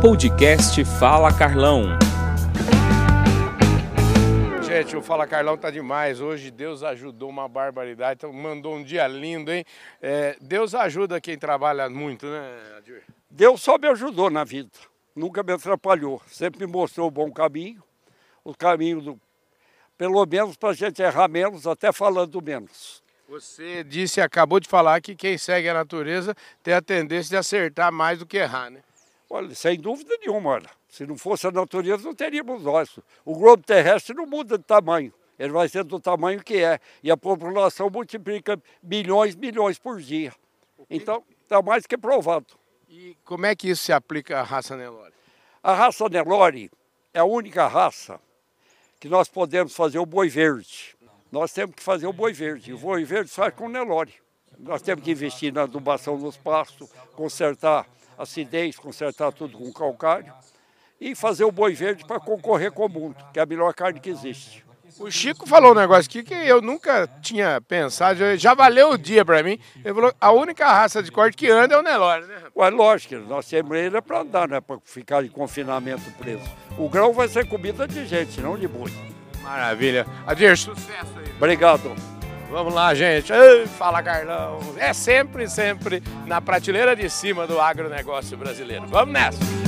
Podcast Fala Carlão. Gente, o Fala Carlão tá demais. Hoje Deus ajudou uma barbaridade. Então, mandou um dia lindo, hein? É, Deus ajuda quem trabalha muito, né, Adir? Deus só me ajudou na vida. Nunca me atrapalhou. Sempre me mostrou o bom caminho. O caminho do. Pelo menos para a gente errar menos, até falando menos. Você disse, acabou de falar que quem segue a natureza tem a tendência de acertar mais do que errar, né? Olha, sem dúvida nenhuma, olha. Se não fosse a natureza, não teríamos nós. O globo terrestre não muda de tamanho. Ele vai ser do tamanho que é. E a população multiplica milhões, milhões por dia. Então, está mais que provado. E como é que isso se aplica à raça Nelore? A raça Nelore é a única raça que nós podemos fazer o boi verde. Nós temos que fazer o boi verde. O boi verde faz com Nelore. Nós temos que investir na adubação dos pastos, consertar acidez, consertar tudo com calcário e fazer o boi verde para concorrer com o mundo, que é a melhor carne que existe. O Chico falou um negócio aqui que eu nunca tinha pensado, já valeu o dia para mim. Ele falou a única raça de corte que anda é o Nelore, né? Ué, lógico, nós temos ele é para andar, não é para ficar em confinamento preso. O grão vai ser comida de gente, não de boi. Maravilha. Adir, sucesso aí. Obrigado. Vamos lá, gente. Ei, fala, Carlão. É sempre, sempre na prateleira de cima do agronegócio brasileiro. Vamos nessa.